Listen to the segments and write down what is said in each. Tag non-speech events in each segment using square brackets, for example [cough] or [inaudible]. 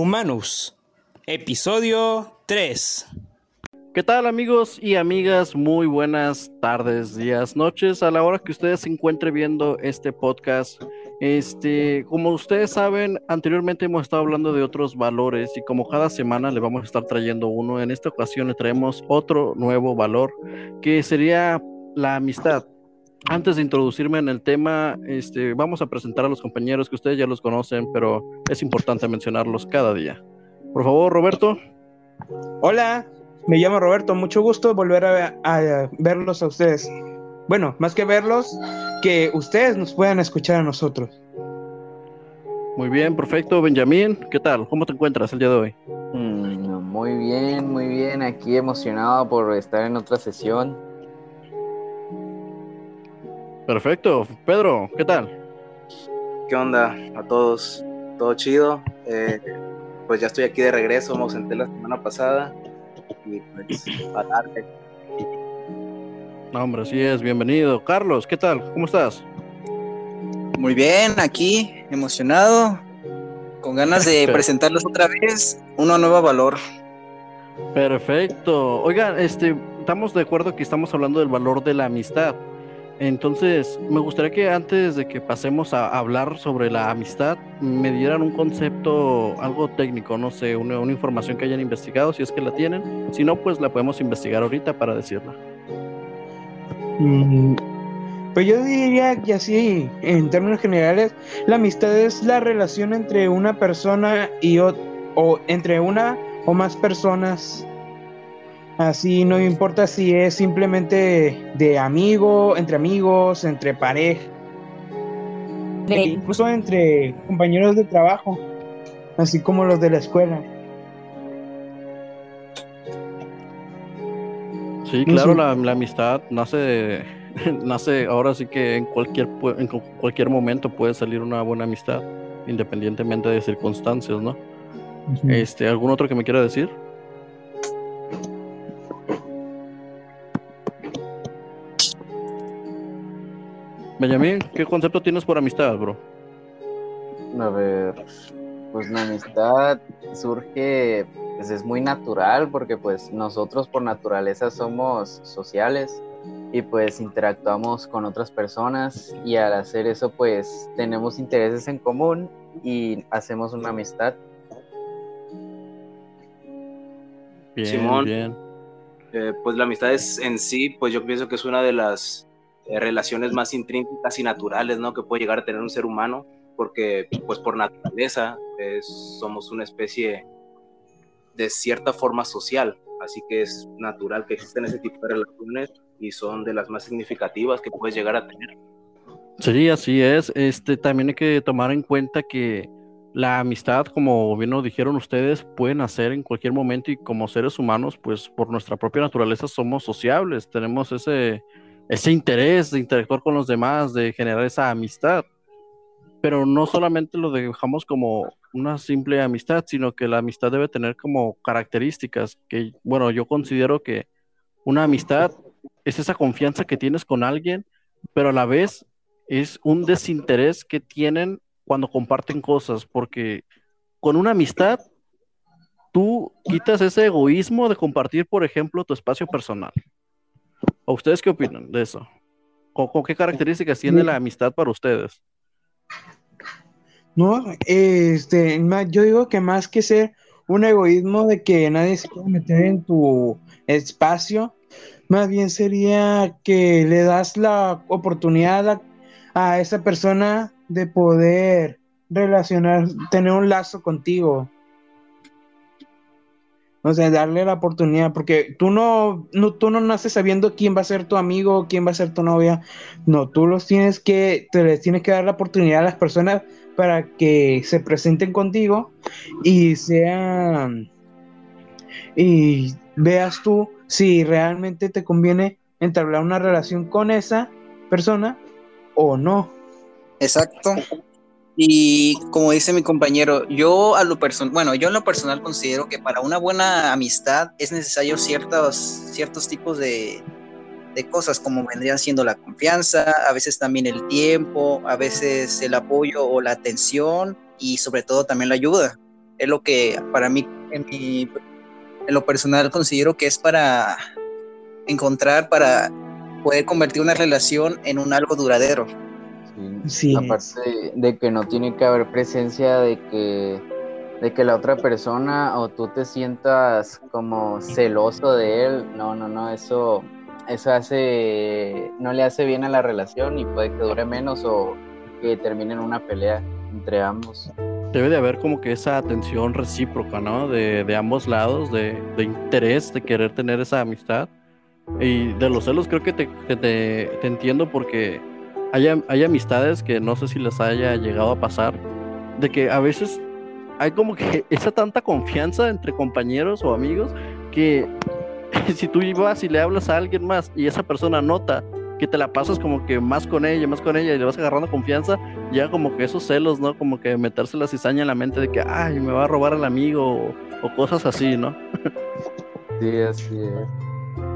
Humanus, episodio 3. ¿Qué tal amigos y amigas? Muy buenas tardes, días, noches, a la hora que ustedes se encuentren viendo este podcast. Este, como ustedes saben, anteriormente hemos estado hablando de otros valores y como cada semana le vamos a estar trayendo uno, en esta ocasión le traemos otro nuevo valor que sería la amistad. Antes de introducirme en el tema, este, vamos a presentar a los compañeros que ustedes ya los conocen, pero es importante mencionarlos cada día. Por favor, Roberto. Hola, me llamo Roberto, mucho gusto volver a, a, verlos a ustedes. Bueno, más que verlos, que ustedes nos puedan escuchar a nosotros. Muy bien, perfecto. Benjamín, ¿qué tal? ¿Cómo te encuentras el día de hoy? Mm, muy bien, muy bien. Aquí emocionado por estar en otra sesión. Perfecto. Pedro, ¿qué tal? ¿Qué onda a todos? ¿Todo chido? Eh, pues ya estoy aquí de regreso, me ausenté la semana pasada y pues a darle. No, hombre, así es, bienvenido. Carlos, ¿qué tal? ¿Cómo estás? Muy bien, aquí, emocionado, con ganas de [laughs] presentarles otra vez una nueva valor. Perfecto. Oigan, este, estamos de acuerdo que estamos hablando del valor de la amistad. Entonces, me gustaría que antes de que pasemos a hablar sobre la amistad, me dieran un concepto, algo técnico, no sé, una, información que hayan investigado, si es que la tienen. Si no, pues la podemos investigar ahorita para decirla. Mm, pues yo diría que así, en términos generales, la amistad es la relación entre una persona y o, o entre una o más personas Así no importa si es simplemente de amigo, entre amigos, entre pareja, e incluso entre compañeros de trabajo, así como los de la escuela. Sí, claro, la, la amistad nace, [laughs] nace ahora sí que en cualquier, en cualquier momento puede salir una buena amistad, independientemente de circunstancias, ¿no? Uh -huh. Este, ¿algún otro que me quiera decir? Benjamín, ¿qué concepto tienes por amistad, bro? A ver, pues la amistad surge, pues es muy natural porque pues nosotros por naturaleza somos sociales y pues interactuamos con otras personas y al hacer eso pues tenemos intereses en común y hacemos una amistad. Bien, Simón, bien. Eh, pues la amistad es en sí, pues yo pienso que es una de las eh, relaciones más intrínsecas y naturales, ¿no? Que puede llegar a tener un ser humano, porque pues por naturaleza somos una especie de cierta forma social, así que es natural que existen ese tipo de relaciones y son de las más significativas que puedes llegar a tener. Sí, así es. Este también hay que tomar en cuenta que la amistad, como bien lo dijeron ustedes, pueden hacer en cualquier momento y como seres humanos, pues por nuestra propia naturaleza somos sociables, tenemos ese ese interés de interactuar con los demás, de generar esa amistad. Pero no solamente lo dejamos como una simple amistad, sino que la amistad debe tener como características que, bueno, yo considero que una amistad es esa confianza que tienes con alguien, pero a la vez es un desinterés que tienen cuando comparten cosas, porque con una amistad tú quitas ese egoísmo de compartir, por ejemplo, tu espacio personal. ¿O ustedes qué opinan de eso? ¿Con, con qué características tiene la amistad para ustedes? No, este, yo digo que más que ser un egoísmo de que nadie se puede meter en tu espacio, más bien sería que le das la oportunidad a, a esa persona de poder relacionar, tener un lazo contigo. O sea, darle la oportunidad, porque tú no, no, tú no naces sabiendo quién va a ser tu amigo, quién va a ser tu novia. No, tú los tienes que, te les tienes que dar la oportunidad a las personas para que se presenten contigo y sean, y veas tú si realmente te conviene entablar una relación con esa persona o no. Exacto. Y como dice mi compañero, yo a lo personal, bueno, yo en lo personal considero que para una buena amistad es necesario ciertos, ciertos tipos de, de cosas, como vendrían siendo la confianza, a veces también el tiempo, a veces el apoyo o la atención y sobre todo también la ayuda. Es lo que para mí, en, mi, en lo personal, considero que es para encontrar, para poder convertir una relación en un algo duradero. Sí, aparte de que no tiene que haber presencia de que de que la otra persona o tú te sientas como celoso de él, no, no, no, eso eso hace no le hace bien a la relación y puede que dure menos o que termine en una pelea entre ambos. Debe de haber como que esa atención recíproca, ¿no? De, de ambos lados, de, de, interés, de querer tener esa amistad. Y de los celos creo que te, te, te entiendo porque hay, hay amistades que no sé si les haya llegado a pasar, de que a veces hay como que [laughs] esa tanta confianza entre compañeros o amigos que [laughs] si tú ibas y le hablas a alguien más y esa persona nota que te la pasas como que más con ella, más con ella y le vas agarrando confianza, ya como que esos celos, ¿no? Como que meterse la cizaña en la mente de que, ay, me va a robar al amigo o, o cosas así, ¿no? [laughs] sí, así es.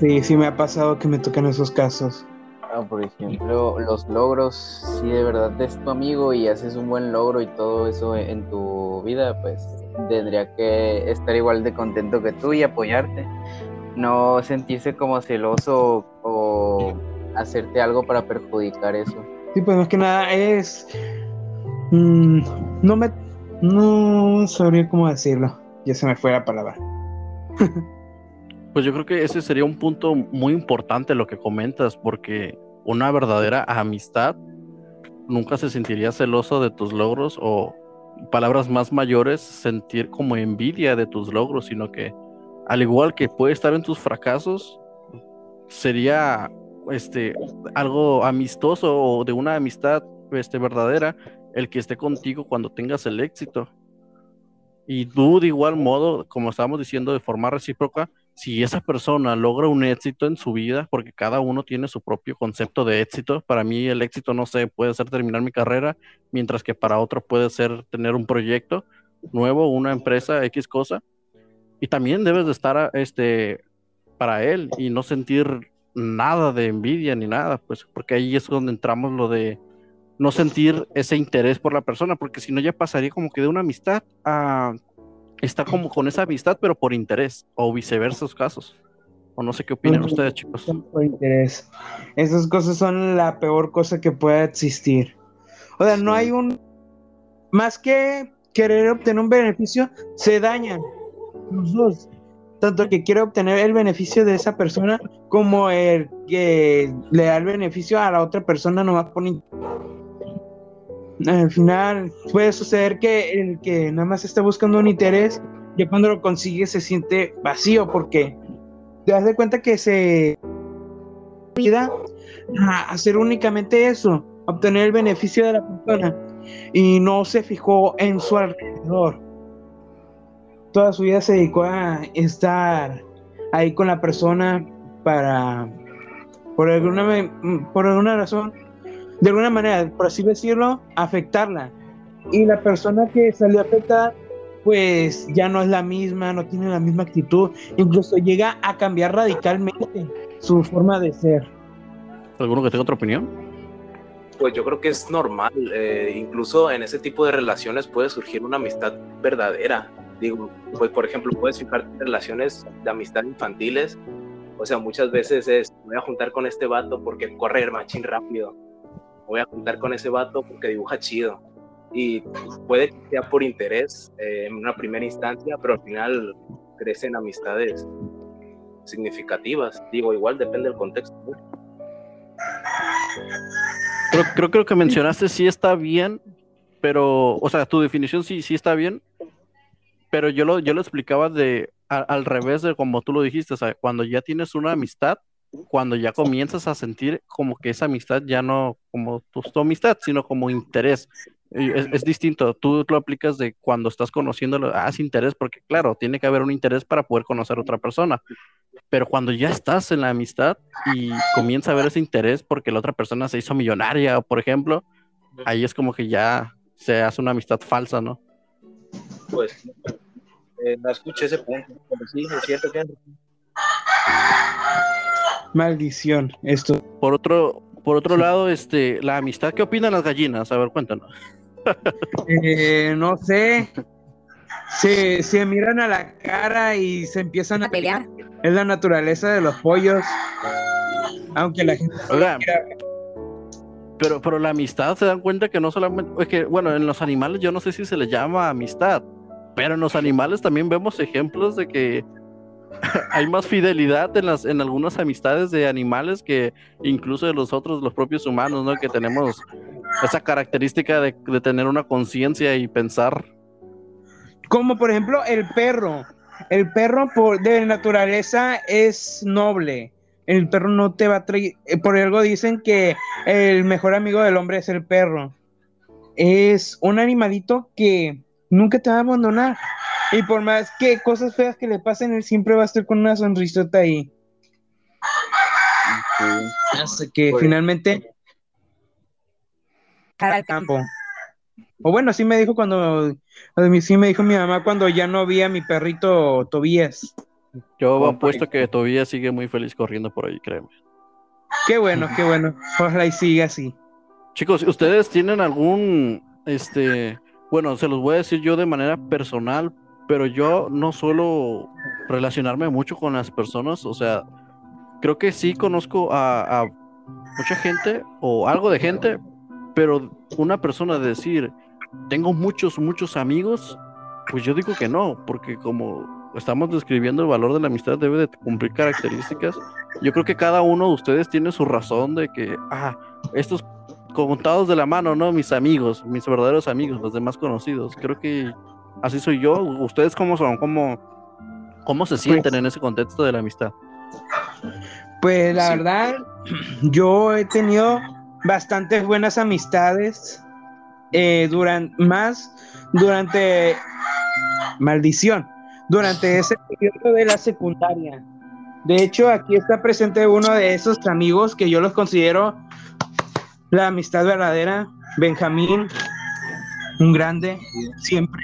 Sí, sí me ha pasado que me tocan esos casos. Ah, por ejemplo, los logros, si de verdad es tu amigo y haces un buen logro y todo eso en tu vida, pues tendría que estar igual de contento que tú y apoyarte. No sentirse como celoso o hacerte algo para perjudicar eso. Sí, pues más que nada es... Mm, no me... No sabría cómo decirlo. Ya se me fue la palabra. [laughs] Pues yo creo que ese sería un punto muy importante lo que comentas, porque una verdadera amistad nunca se sentiría celoso de tus logros o palabras más mayores, sentir como envidia de tus logros, sino que al igual que puede estar en tus fracasos, sería este algo amistoso o de una amistad este, verdadera el que esté contigo cuando tengas el éxito. Y tú de igual modo, como estábamos diciendo, de forma recíproca, si esa persona logra un éxito en su vida, porque cada uno tiene su propio concepto de éxito, para mí el éxito, no sé, puede ser terminar mi carrera, mientras que para otro puede ser tener un proyecto nuevo, una empresa, X cosa, y también debes de estar este, para él y no sentir nada de envidia ni nada, pues porque ahí es donde entramos lo de no sentir ese interés por la persona, porque si no ya pasaría como que de una amistad a está como con esa amistad, pero por interés, o viceversa los casos. O no sé qué opinan ustedes, chicos. Por interés. Esas cosas son la peor cosa que pueda existir. O sea, no hay un. Más que querer obtener un beneficio, se dañan los dos. Tanto el que quiere obtener el beneficio de esa persona, como el que le da el beneficio a la otra persona, nomás por al final puede suceder que el que nada más está buscando un interés, ya cuando lo consigue se siente vacío porque te das de cuenta que se vida a hacer únicamente eso, obtener el beneficio de la persona y no se fijó en su alrededor. Toda su vida se dedicó a estar ahí con la persona para por alguna por alguna razón de alguna manera, por así decirlo, afectarla. Y la persona que salió afectada, pues ya no es la misma, no tiene la misma actitud, incluso llega a cambiar radicalmente su forma de ser. ¿Alguno que tenga otra opinión? Pues yo creo que es normal, eh, incluso en ese tipo de relaciones puede surgir una amistad verdadera. Digo, pues por ejemplo, puedes fijar relaciones de amistad infantiles, o sea, muchas veces es, voy a juntar con este vato porque corre el machín rápido, voy a juntar con ese vato porque dibuja chido. Y puede que sea por interés eh, en una primera instancia, pero al final crecen amistades significativas. Digo, igual depende del contexto. Creo, creo, creo que mencionaste sí está bien, pero, o sea, tu definición sí, sí está bien, pero yo lo, yo lo explicaba de al revés de como tú lo dijiste, o sea, cuando ya tienes una amistad, cuando ya comienzas a sentir como que esa amistad ya no como tu, amistad, sino como interés. Es, distinto, tú lo aplicas de cuando estás conociéndolo, ah, es interés, porque claro, tiene que haber un interés para poder conocer a otra persona, pero cuando ya estás en la amistad y comienza a haber ese interés porque la otra persona se hizo millonaria, por ejemplo, ahí es como que ya se hace una amistad falsa, ¿no? Pues eh, no escuché ese punto, pero sí, es cierto que Maldición, esto. Por otro, por otro lado, este, la amistad, ¿qué opinan las gallinas? A ver, cuéntanos. Eh, no sé. [laughs] se, se miran a la cara y se empiezan a A pelear. Es la naturaleza de los pollos. Aunque la gente Oiga, Pero, pero la amistad se dan cuenta que no solamente, es que, bueno, en los animales yo no sé si se les llama amistad, pero en los animales también vemos ejemplos de que [laughs] hay más fidelidad en las, en algunas amistades de animales que incluso de los otros, los propios humanos, ¿no? Que tenemos esa característica de, de tener una conciencia y pensar. Como por ejemplo el perro. El perro por, de naturaleza es noble. El perro no te va a traer. eh, Por algo dicen que el mejor amigo del hombre es el perro. Es un animalito que nunca te va a abandonar. Y por más que cosas feas que le pasen, él siempre va a estar con una sonrisota ahí. Sí. Hasta que Pues- finalmente Cara al campo. O bueno, así me dijo cuando, sí me dijo mi mamá cuando ya no vi a mi perrito Tobías. Yo apuesto que todavía sigue muy feliz corriendo por ahí, créeme. Qué bueno, qué bueno. Ojalá y siga así. Chicos, ¿ustedes tienen algún, este, bueno, se los voy a decir yo de manera personal, pero yo no suelo relacionarme mucho con las personas, o sea, creo que sí conozco a, a mucha gente o algo de gente, pero una persona decir, tengo muchos, muchos amigos, pues yo digo que no, porque como estamos describiendo el valor de la amistad debe de cumplir características. Yo creo que cada uno de ustedes tiene su razón de que, ah, estos contados de la mano, ¿no? Mis amigos, mis verdaderos amigos, los demás conocidos. Creo que así soy yo. ¿Ustedes cómo son? ¿Cómo, cómo se sienten en ese contexto de la amistad? Pues la Sí. verdad, [clears throat] yo he tenido bastantes buenas amistades eh, durante más durante maldición durante [laughs] ese periodo de la secundaria. De hecho, aquí está presente uno de esos amigos que yo los considero la amistad verdadera, Benjamín, un grande, siempre.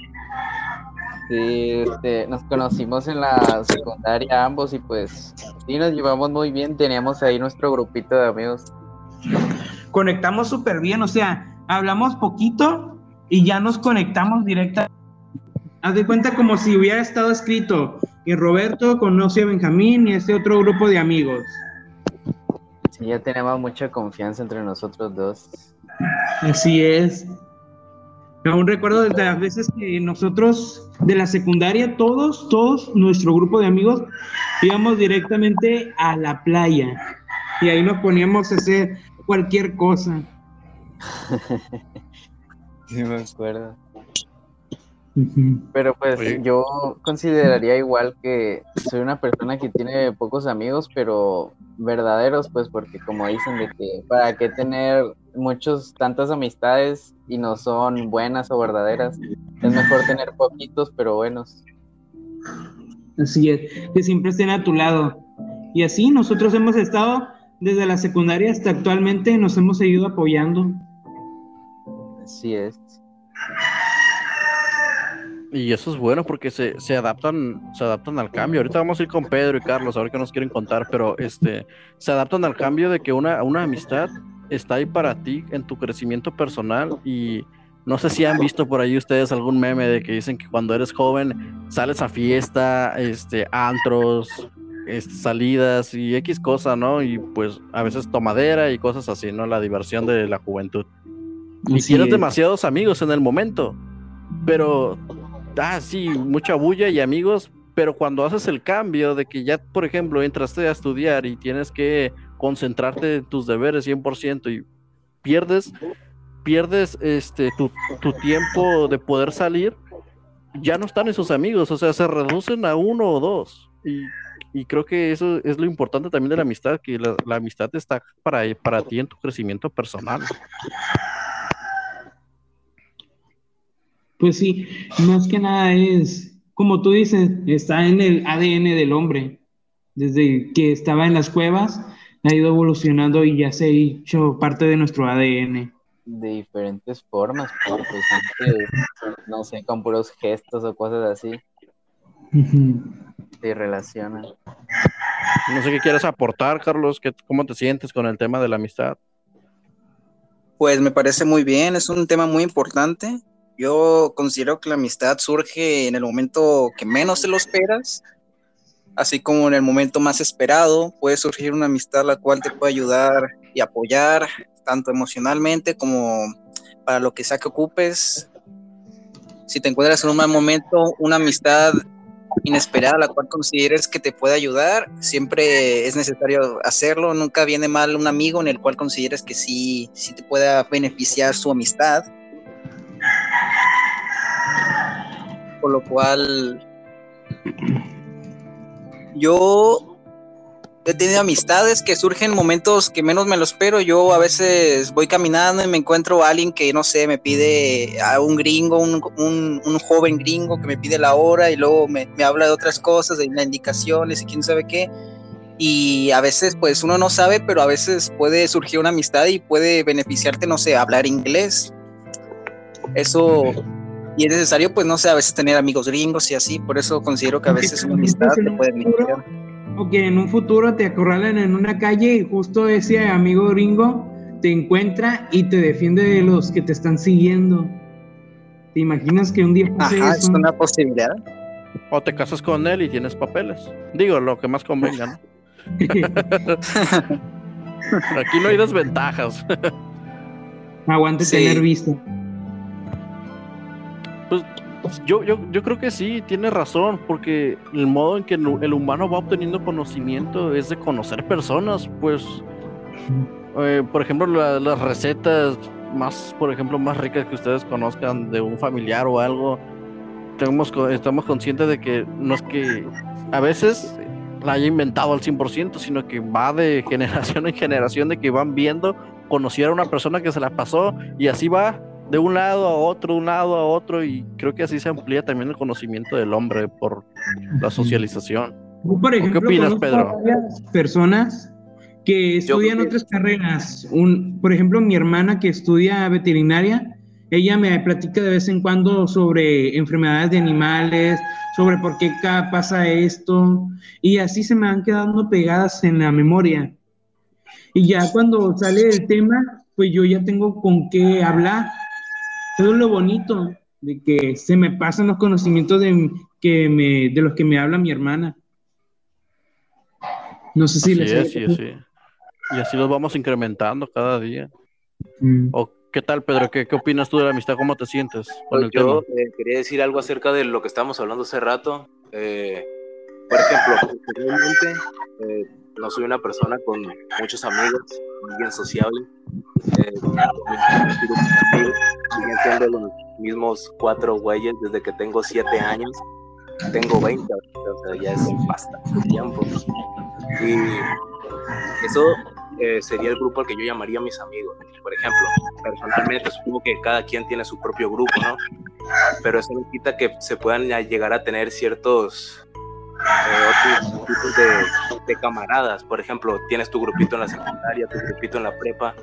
Sí, este, nos conocimos en la secundaria ambos y pues sí, nos llevamos muy bien. Teníamos ahí nuestro grupito de amigos. conectamos súper bien, o sea, hablamos poquito y ya nos conectamos directa. Haz de cuenta como si hubiera estado escrito y Roberto conoce a Benjamín y este otro grupo de amigos. Sí, ya tenemos mucha confianza entre nosotros dos. Así es. Aún recuerdo de las veces que nosotros de la secundaria, todos, todos, nuestro grupo de amigos, íbamos directamente a la playa y ahí nos poníamos a hacer cualquier cosa. [laughs] Sí, me acuerdo. Pero pues Oye. yo consideraría igual que soy una persona que tiene pocos amigos, pero verdaderos, pues porque como dicen de que para qué tener muchos tantas amistades y no son buenas o verdaderas, es mejor tener poquitos pero buenos. Así es, que siempre estén a tu lado. Y así nosotros hemos estado desde la secundaria hasta actualmente, nos hemos seguido apoyando. Así es. Y eso es bueno porque se, se adaptan, se adaptan al cambio. Ahorita vamos a ir con Pedro y Carlos a ver qué nos quieren contar, pero este, se adaptan al cambio de que una, una amistad está ahí para ti en tu crecimiento personal y no sé si han visto por ahí ustedes algún meme de que dicen que cuando eres joven sales a fiesta, este, antros, este, salidas y X cosa, ¿no? Y pues a veces tomadera y cosas así, ¿no? La diversión de la juventud. Y tienes es. demasiados amigos en el momento, pero, ah, sí, mucha bulla y amigos, pero cuando haces el cambio de que ya, por ejemplo, entraste a estudiar y tienes que concentrarte en tus deberes 100% y pierdes, pierdes este, tu, tu tiempo de poder salir, ya no están esos amigos, o sea, se reducen a uno o dos. Y, y creo que eso es lo importante también de la amistad, que la, amistad está para, para ti en tu crecimiento personal. Pues sí, más que nada es, como tú dices, está en el ADN del hombre. Desde que estaba en las cuevas, ha ido evolucionando y ya se ha hecho parte de nuestro ADN. De diferentes formas, porque pues antes, no sé, con puros gestos o cosas así, se relacionan. No sé qué quieres aportar, Carlos, ¿qué, ¿cómo te sientes con el tema de la amistad? Pues me parece muy bien, es un tema muy importante Yo considero que la amistad surge en el momento que menos te lo esperas, así como en el momento más esperado. Puede surgir una amistad la cual te puede ayudar y apoyar, tanto emocionalmente como para lo que sea que ocupes. Si te encuentras en un mal momento, una amistad inesperada la cual consideres que te puede ayudar, siempre es necesario hacerlo. Nunca viene mal un amigo en el cual consideres que sí, te pueda beneficiar su amistad. Por lo cual, yo he tenido amistades que surgen en momentos que menos me lo espero. Yo a veces voy caminando y me encuentro a alguien que, no sé, me pide a un gringo, un, un, joven gringo que me pide la hora y luego me, me habla de otras cosas, de indicaciones y quién sabe qué. Y a veces, pues uno no sabe, pero a veces puede surgir una amistad y puede beneficiarte, no sé, hablar inglés. Eso, y es necesario, pues no sé, a veces tener amigos gringos y así. Por eso considero que a veces una amistad te puede beneficiar o que en un futuro te acorralan en una calle y justo ese amigo gringo te encuentra y te defiende de los que te están siguiendo. ¿Te imaginas que un día pase Ajá, es una posibilidad. O te casas con él y tienes papeles. Digo, lo que más convenga, ¿no? [laughs] Aquí no hay desventajas. Aguante tener vista. Pues yo, yo, yo creo que sí, tiene razón, porque el modo en que el, humano va obteniendo conocimiento es de conocer personas, pues, eh, por ejemplo, las recetas más, por ejemplo, más ricas que ustedes conozcan de un familiar o algo, tenemos, estamos conscientes de que no es que a veces la haya inventado al 100%, sino que va de generación en generación, de que van viendo, conocer a una persona que se la pasó y así va de un lado a otro, de un lado a otro, y creo que así se amplía también el conocimiento del hombre por la socialización. por ejemplo, ¿Qué opinas, Pedro? Personas que estudian otras carreras. Un, por ejemplo, mi hermana que estudia veterinaria, ella me platica de vez en cuando sobre enfermedades de animales, sobre por qué pasa esto, y así se me van quedando pegadas en la memoria. Y ya cuando sale el tema, pues yo ya tengo con qué hablar todo lo bonito de que se me pasan los conocimientos de, que me, de los que me habla mi hermana. No sé si les es, Y así los vamos incrementando cada día. Mm. ¿O qué tal, Pedro? ¿Qué, ¿Qué, opinas tú de la amistad? ¿Cómo te sientes con pues yo eh, quería decir algo acerca de lo que estábamos hablando hace rato. Eh, por ejemplo, realmente eh, no soy una persona con muchos amigos, bien sociable. Eh, siguen siendo los mismos cuatro güeyes desde que tengo siete años. Tengo 20, o sea, ya es bastante tiempo. Y eso eh, sería el grupo al que yo llamaría mis amigos. Por ejemplo, personalmente supongo que cada quien tiene su propio grupo, ¿no? Pero eso no quita que se puedan llegar a tener ciertos eh, otros tipos de, de, camaradas. Por ejemplo, tienes tu grupito en la secundaria, tu grupito en la prepa,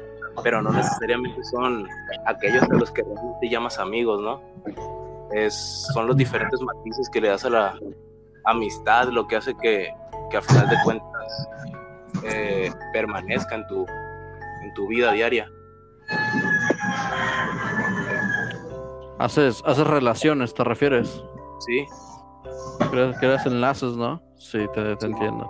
pero no necesariamente son aquellos de los que realmente llamas amigos, ¿no? Es, son los diferentes matices que le das a la amistad, lo que hace que, que a final de cuentas eh, permanezca en tu, en tu vida diaria. Haces, haces relaciones, ¿te refieres? Sí. Creas, enlaces, ¿no? Sí, te, te entiendo.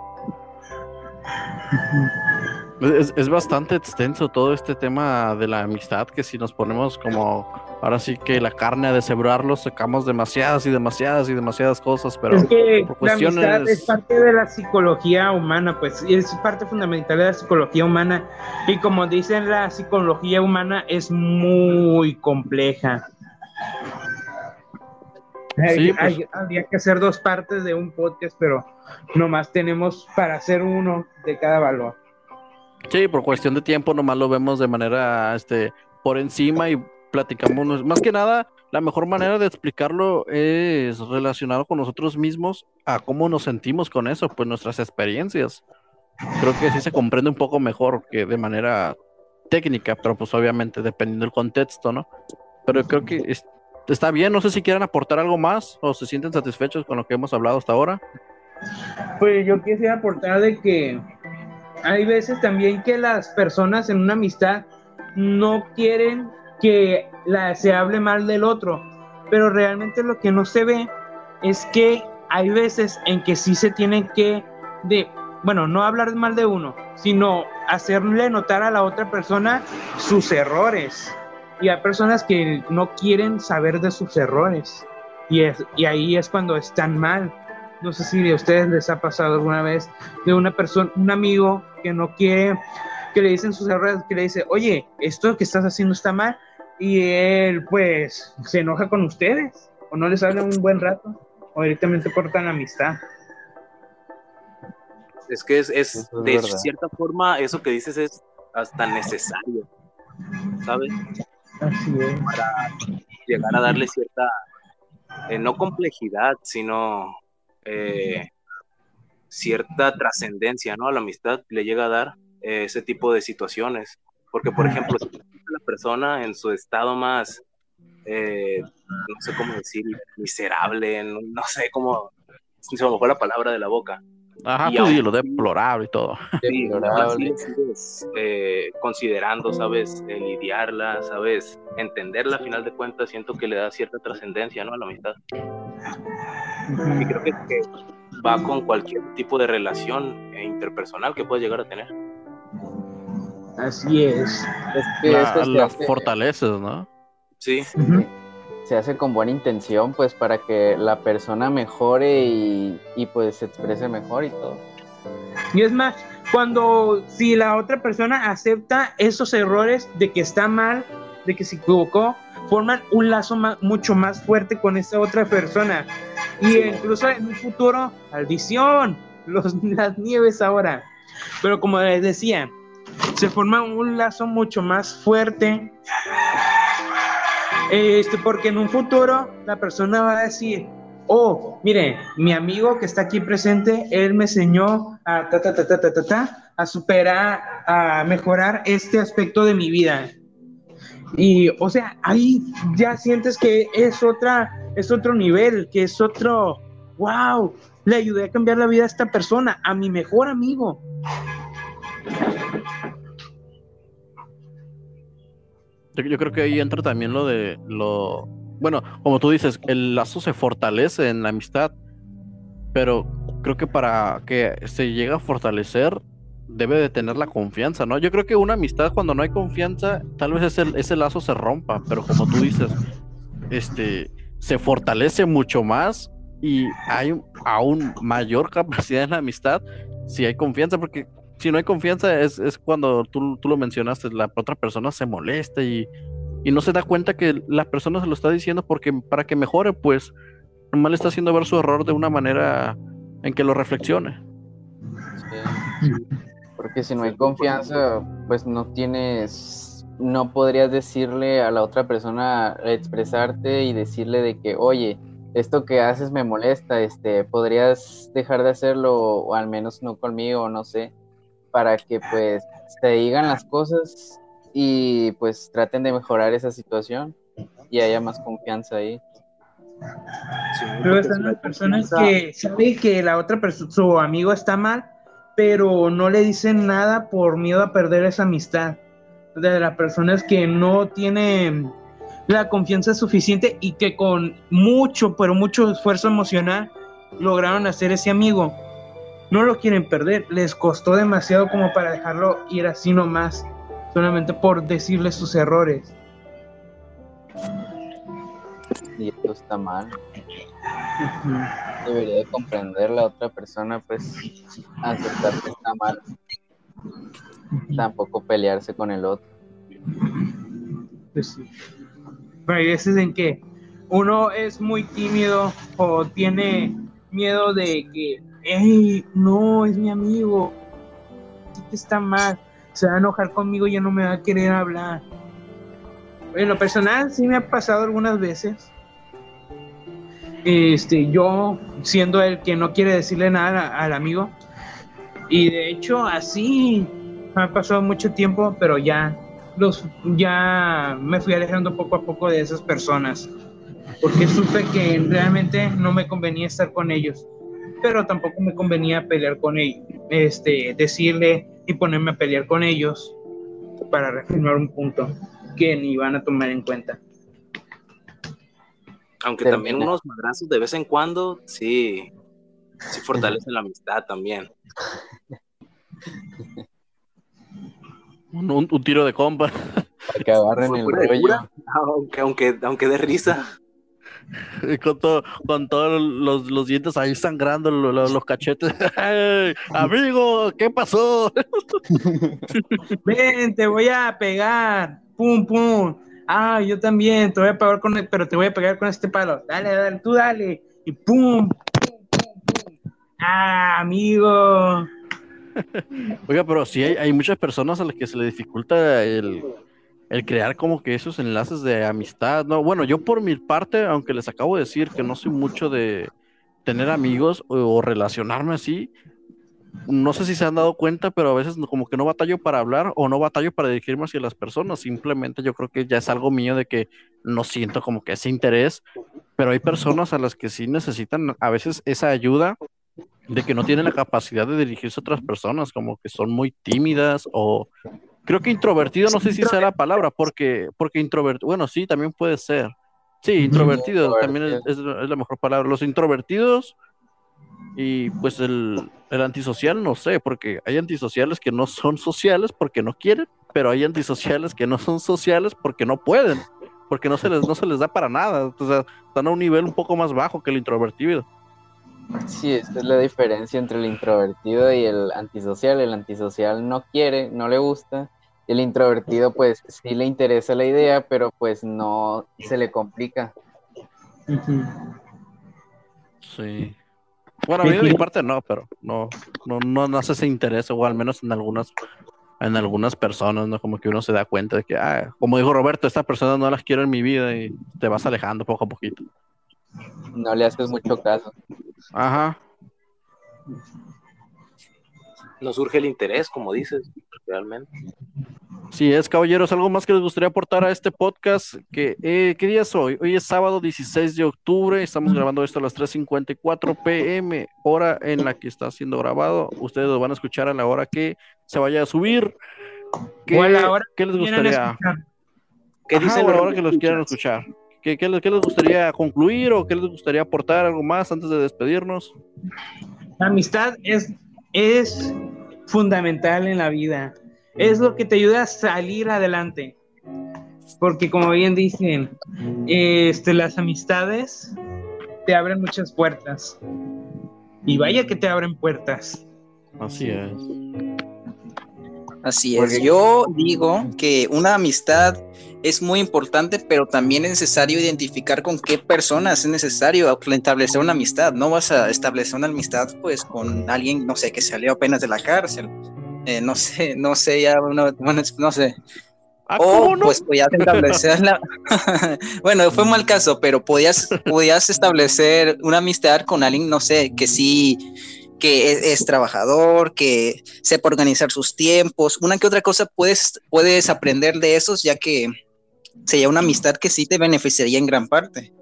Es, es, bastante extenso todo este tema de la amistad, que si nos ponemos como ahora sí que la carne a deshebrarlo, sacamos demasiadas y demasiadas y demasiadas cosas, pero es que cuestiones... la amistad es parte de la psicología humana, pues es parte fundamental de la psicología humana y como dicen la psicología humana es muy compleja. Pues. habría que hacer dos partes de un podcast, pero nomás tenemos para hacer uno de cada valor. Sí, por cuestión de tiempo nomás lo vemos de manera este por encima y platicamos. Más que nada, la mejor manera de explicarlo es relacionado con nosotros mismos a cómo nos sentimos con eso, pues nuestras experiencias. Creo que sí se comprende un poco mejor que de manera técnica, pero pues obviamente dependiendo del contexto, ¿no? Pero creo que está bien, no sé si quieren aportar algo más o se sienten satisfechos con lo que hemos hablado hasta ahora. Pues yo quisiera aportar de que hay veces también que las personas en una amistad no quieren que la, se hable mal del otro. pero realmente lo que no se ve es que hay veces en que sí se tienen que, de, bueno, no hablar mal de uno, sino hacerle notar a la otra persona sus errores. Y hay personas que no quieren saber de sus errores. Y, es, y ahí es cuando están mal. No sé si a ustedes les ha pasado alguna vez de una persona, un amigo que no quiere, que le dicen sus errores, que le dice, oye, esto que estás haciendo está mal. Y él, pues, se enoja con ustedes. O no les habla un buen rato. O directamente cortan la amistad. Es que es, es de verdad. cierta forma, eso que dices es hasta necesario, ¿sabes? Es. Llegar a darle cierta, eh, no complejidad, sino eh, cierta trascendencia, ¿no? A la amistad le llega a dar eh, ese tipo de situaciones. Porque, por ejemplo, si la persona en su estado más, eh, no sé cómo decir, miserable, no, no sé cómo, se me fue la palabra de la boca. Ajá, Y tú aún- dilo, deplorable y todo. Sí, [laughs] Deplorable. lo eh, considerando, ¿sabes? Eh, lidiarla, ¿sabes? Entenderla, a final de cuentas, siento que le da cierta trascendencia, ¿no? A la amistad. Y creo que, que va con cualquier tipo de relación eh, interpersonal que puedas llegar a tener. Así es. Es que La, esto se la hace- fortaleces, ¿no? Sí, Ujú. Se hace con buena intención, pues para que la persona mejore y, y, pues se exprese mejor y todo. Y es más, cuando si la otra persona acepta esos errores de que está mal, de que se equivocó, forman un lazo ma- mucho más fuerte con esa otra persona. Y incluso en un futuro, maldición, los, [laughs] las nieves ahora. Pero como les decía, se forma un lazo mucho más fuerte. Este, porque en un futuro la persona va a decir, oh, mire, mi amigo que está aquí presente, él me enseñó a, a superar, a mejorar este aspecto de mi vida. Y, o sea, ahí ya sientes que es otra, es otro nivel, que es otro, wow, le ayudé a cambiar la vida a esta persona, a mi mejor amigo. Yo, creo que ahí entra también lo de lo. Bueno, como tú dices, el lazo se fortalece en la amistad, pero creo que para que se llegue a fortalecer debe de tener la confianza, ¿no? Yo creo que una amistad cuando no hay confianza, tal vez ese, ese lazo se rompa, pero como tú dices, este, se fortalece mucho más y hay aún mayor [laughs] capacidad en la amistad si hay confianza, porque si no hay confianza es, es cuando tú, tú lo mencionaste, la otra persona se molesta y, y no se da cuenta que la persona se lo está diciendo porque para que mejore, pues nomás está haciendo ver su error de una manera en que lo reflexione. Sí. Porque si no hay confianza, pues no tienes, no podrías decirle a la otra persona, expresarte y decirle de que, oye, esto que haces me molesta, este, podrías dejar de hacerlo o al menos no conmigo, no sé, para que pues te digan las cosas y pues traten de mejorar esa situación y haya más confianza ahí. sí, Pero están las personas que saben que la otra persona, su amigo está mal, pero no le dicen nada por miedo a perder esa amistad. De las personas que no tienen la confianza suficiente y que con mucho, pero mucho esfuerzo emocional lograron hacer ese amigo. No lo quieren perder, les costó demasiado como para dejarlo ir así nomás, solamente por decirle sus errores. Y esto está mal. Debería de comprender la otra persona, pues aceptar que está mal. Tampoco pelearse con el otro. Pues sí. Pero hay veces en que uno es muy tímido o tiene miedo de que, hey, no, es mi amigo, está mal, se va a enojar conmigo ya no me va a querer hablar. En lo personal sí me ha pasado algunas veces. Este, yo siendo el que no quiere decirle nada al amigo. Y de hecho así ha pasado mucho tiempo, pero ya los ya me fui alejando poco a poco de esas personas porque supe que realmente no me convenía estar con ellos pero tampoco me convenía pelear con ellos este decirle y ponerme a pelear con ellos para reafirmar un punto que ni iban a tomar en cuenta Aunque Termina. también unos madrazos de vez en cuando, sí, sí fortalecen la amistad también. [laughs] Un, un- un tiro de compa. Para que agarren el rollo. Aunque, aunque, aunque de risa. [laughs] con, todo, con todos los, los dientes ahí sangrando lo- lo- los, cachetes. [laughs] ¡Ey, amigo, ¿qué pasó? [laughs] Ven, te voy a pegar. Pum, pum. Ah, yo también. Te voy a pegar con, pero te voy a pegar con este palo. Dale, dale, tú dale. Y pum, pum, pum, pum. Ah, amigo. Oiga, pero sí hay, hay muchas personas a las que se le dificulta el, el crear como que esos enlaces de amistad, ¿no? Bueno, yo por mi parte, aunque les acabo de decir que no soy mucho de tener amigos o, o relacionarme así, no sé si se han dado cuenta, pero a veces como que no batallo para hablar o no batallo para dirigirme hacia las personas, simplemente yo creo que ya es algo mío de que no siento como que ese interés, pero hay personas a las que sí necesitan a veces esa ayuda de que no tienen la capacidad de dirigirse a otras personas, como que son muy tímidas o creo que introvertido, no sé si sea la palabra, porque, porque introvertido, bueno, sí, también puede ser. Sí, introvertido también es, es la- es la mejor palabra. Los introvertidos y pues el, el antisocial, no sé, porque hay antisociales que no son sociales porque no quieren, pero hay antisociales que no son sociales porque no pueden, porque no se les, no se les da para nada. O sea, están a un nivel un poco más bajo que el introvertido. Sí, esta es la diferencia entre el introvertido y el antisocial. El antisocial no quiere, no le gusta. Y el introvertido, pues sí le interesa la idea, pero pues no se le complica. Sí. Bueno, a mí de mi parte no, pero no, no, no nace ese interés, o al menos en algunas, en algunas personas, ¿no? Como que uno se da cuenta de que, ah, como dijo Roberto, estas personas no las quiero en mi vida y te vas alejando poco a poquito. No le haces mucho caso. Ajá. No surge el interés, como dices, realmente. Sí, es, caballeros, algo más que les gustaría aportar a este podcast. Que, eh, ¿Qué día es hoy? Hoy es sábado 16 de octubre. Estamos grabando esto a las 3:54 pm, hora en la que está siendo grabado. Ustedes lo van a escuchar a la hora que se vaya a subir. ¿Qué, O a la hora ¿qué les gustaría? ¿Qué Ajá, dicen o a la los hora que los quieran escuchar? ¿Qué, qué les, qué les gustaría concluir o qué les gustaría aportar algo más antes de despedirnos? La amistad es, es fundamental en la vida. Es lo que te ayuda a salir adelante. Porque como bien dicen, este, las amistades te abren muchas puertas. Y vaya que te abren puertas. Así es. Así Porque- es. Yo digo que una amistad es muy importante, pero también es necesario identificar con qué personas es necesario establecer una amistad. No vas a establecer una amistad pues con alguien, no sé, que salió apenas de la cárcel. Eh, no sé, no sé, ya, una- bueno, no sé. Ah, O ¿cómo no? pues podías establecer la... [laughs] bueno, fue un mal caso, pero podías, podías establecer una amistad con alguien, no sé, que sí, que es, es trabajador, que sepa organizar sus tiempos. Una que otra cosa puedes, puedes aprender de esos, ya que sería una amistad que sí te beneficiaría en gran parte.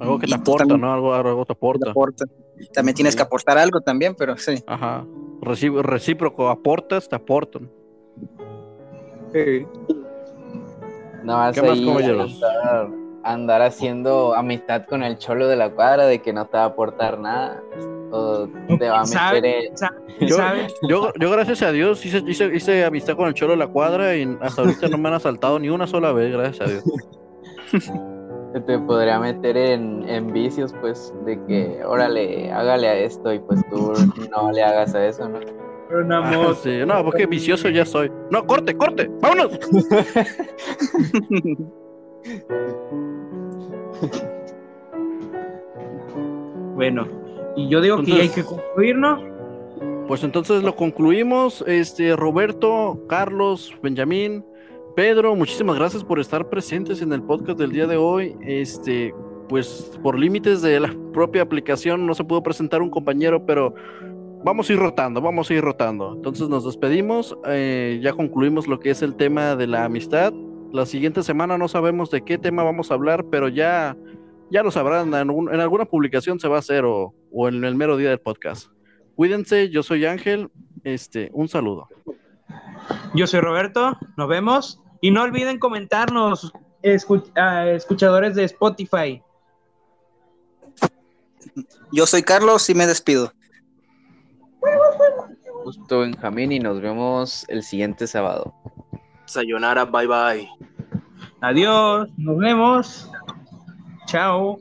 Algo que te aporta, también- ¿no? Algo, algo te aporta. Aporta. También tienes Sí. que aportar algo también, pero sí. Ajá. Recib- recíproco, aportas, te aportan. No vas ¿Qué más, caballeros? andar, andar haciendo amistad con el cholo de la cuadra de que no te va a aportar nada. O te va a meter ¿Sabe? en... ¿Sabe? [laughs] Yo, yo, yo gracias a Dios hice, hice, hice amistad con el Cholo de la Cuadra y hasta ahorita no me han asaltado ni una sola vez, gracias a Dios. [laughs] te podría meter en, en vicios, pues, de que, órale, hágale a esto y pues tú no le hagas a eso, ¿no? Una Ah, sí. No, porque vicioso ya soy. No, corte, corte, vámonos. [laughs] Bueno, y yo digo que ya hay que concluir, ¿no? Pues entonces lo concluimos. Este, Roberto, Carlos, Benjamín, Pedro, muchísimas gracias por estar presentes en el podcast del día de hoy. Este, pues por límites de la propia aplicación no se pudo presentar un compañero, pero vamos a ir rotando, vamos a ir rotando. Entonces nos despedimos, eh, ya concluimos lo que es el tema de la amistad. La siguiente semana no sabemos de qué tema vamos a hablar, pero ya, ya lo sabrán, en, en alguna publicación se va a hacer o, o en el mero día del podcast. Cuídense, yo soy Ángel, este, un saludo. Yo soy Roberto, nos vemos. Y no olviden comentarnos, escu- escuchadores de Spotify. Yo soy Carlos y me despido. Justo Benjamín y nos vemos el siguiente sábado. Sayonara, bye bye. Adiós, nos vemos. Chao.